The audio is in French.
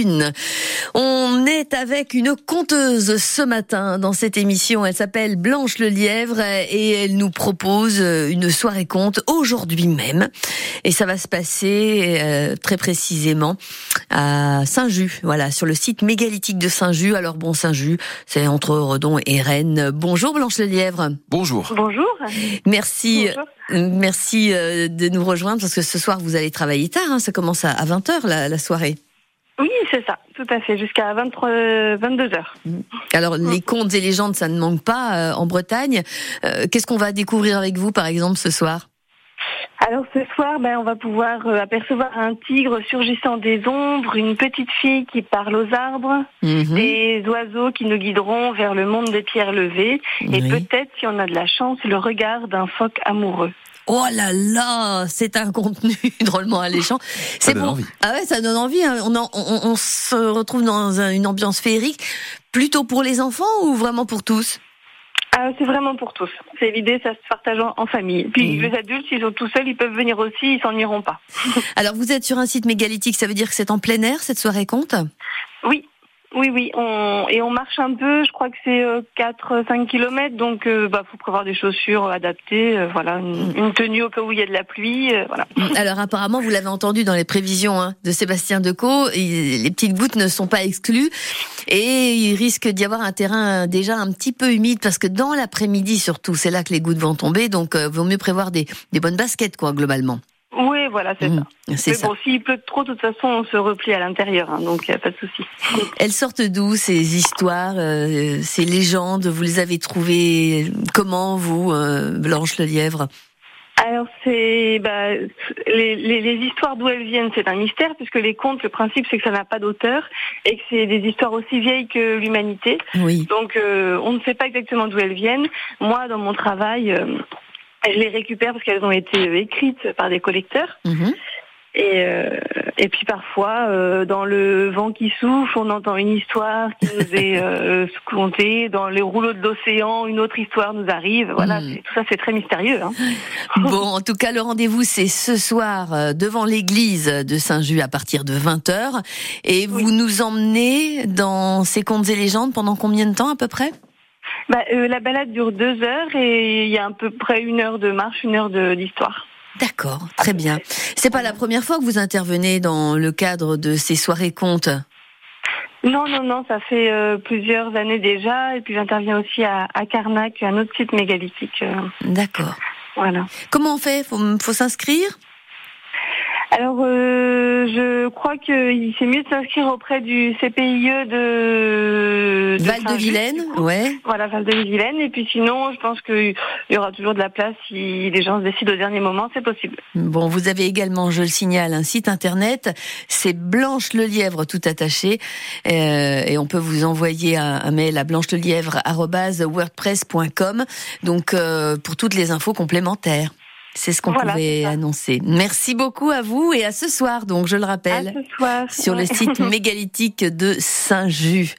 une. On est avec une conteuse ce matin dans cette émission. Elle s'appelle Blanche Le Lièvre et elle nous propose une soirée conte aujourd'hui même. Et ça va se passer euh, très précisément à Saint-Just, voilà, sur le site mégalithique de Saint-Just. Alors bon, Saint-Just, c'est entre Redon et Rennes. Bonjour Blanche Le Lièvre. Bonjour. Bonjour. Merci. Merci euh, de nous rejoindre parce que ce soir vous allez travailler tard, hein, ça commence à 20h la, soirée. Oui, c'est ça, tout à fait, jusqu'à 23, 22h. Alors les contes et légendes, ça ne manque pas euh, en Bretagne. Euh, qu'est-ce qu'on va découvrir avec vous par exemple ce soir? Alors ce soir, ben, on va pouvoir apercevoir un tigre surgissant des ombres, une petite fille qui parle aux arbres, mhm. des oiseaux qui nous guideront vers le monde des pierres levées, et peut-être, si on a de la chance, le regard d'un phoque amoureux. Oh là là, c'est un contenu drôlement alléchant. C'est bon. Envie. Ah ouais, ça donne envie. Hein. On, on, se retrouve dans une ambiance féerique, plutôt pour les enfants ou vraiment pour tous? Ah, c'est vraiment pour tous. C'est l'idée, ça se partage en, famille. Puis mmh. les adultes, s'ils sont tout seuls, ils peuvent venir aussi, ils s'en iront pas. Alors vous êtes sur un site mégalithique, ça veut dire que c'est en plein air cette soirée compte? Oui, oui, oui, on, et on marche un peu, je crois que c'est 4-5 euh, km, donc il euh, bah, faut prévoir des chaussures adaptées, euh, voilà, une, tenue au cas où il y a de la pluie, voilà. Alors apparemment, vous l'avez entendu dans les prévisions hein, de Sébastien Decaux, les petites gouttes ne sont pas exclues, et il risque d'y avoir un terrain déjà un petit peu humide, parce que dans l'après-midi surtout, c'est là que les gouttes vont tomber, donc vaut mieux prévoir des, des bonnes baskets, quoi, globalement. Voilà, c'est mmh, ça. Mais bon, s'il pleut trop, de toute façon, on se replie à l'intérieur, hein, donc il n'y a pas de souci. Elles sortent d'où ces histoires, euh, ces légendes? Vous les avez trouvées comment, vous, euh, Blanche Le Lièvre alors c'est bah, les, les, les, histoires d'où elles viennent, c'est un mystère puisque les contes, le principe c'est que ça n'a pas d'auteur et que c'est des histoires aussi vieilles que l'humanité. Oui. Donc euh, on ne sait pas exactement d'où elles viennent. Moi, dans mon travail, euh, je les récupère parce qu'elles ont été euh, écrites par des collecteurs. Mhm. Et, euh, et puis parfois, euh, dans le vent qui souffle, on entend une histoire qui nous est euh, contée. Dans les rouleaux de l'océan, une autre histoire nous arrive. Voilà, mhm. tout ça, c'est très mystérieux. Hein. Bon, en tout cas, le rendez-vous, c'est ce soir euh, devant l'église de Saint-Just à partir de 20h. Et vous nous emmenez dans ces contes et légendes pendant combien de temps à peu près? Bah, euh, La balade dure deux heures et il y a à peu près une heure de marche, une heure d'histoire. D'accord, très bien. C'est pas la première fois que vous intervenez dans le cadre de ces soirées contes? Non, non, non, ça fait euh, plusieurs années déjà, et puis j'interviens aussi à, à Carnac, un autre site mégalithique. Euh. D'accord. Voilà. Comment on fait? Faut, faut s'inscrire? Alors, euh, je crois qu'il c'est mieux de s'inscrire auprès du CPIE de, Val de Vilaine, ouais. Voilà, Val de Vilaine. Et puis sinon, je pense qu'il y aura toujours de la place si les gens se décident au dernier moment, c'est possible. Bon, vous avez également, je le signale, un site internet. C'est Blanche le Lièvre tout attaché, euh, et on peut vous envoyer un, mail à blanche wordpress.com. Donc euh, pour toutes les infos complémentaires. C'est ce qu'on pouvait annoncer. Merci beaucoup à vous et à ce soir, donc je le rappelle, sur le site mégalithique de Saint-Just.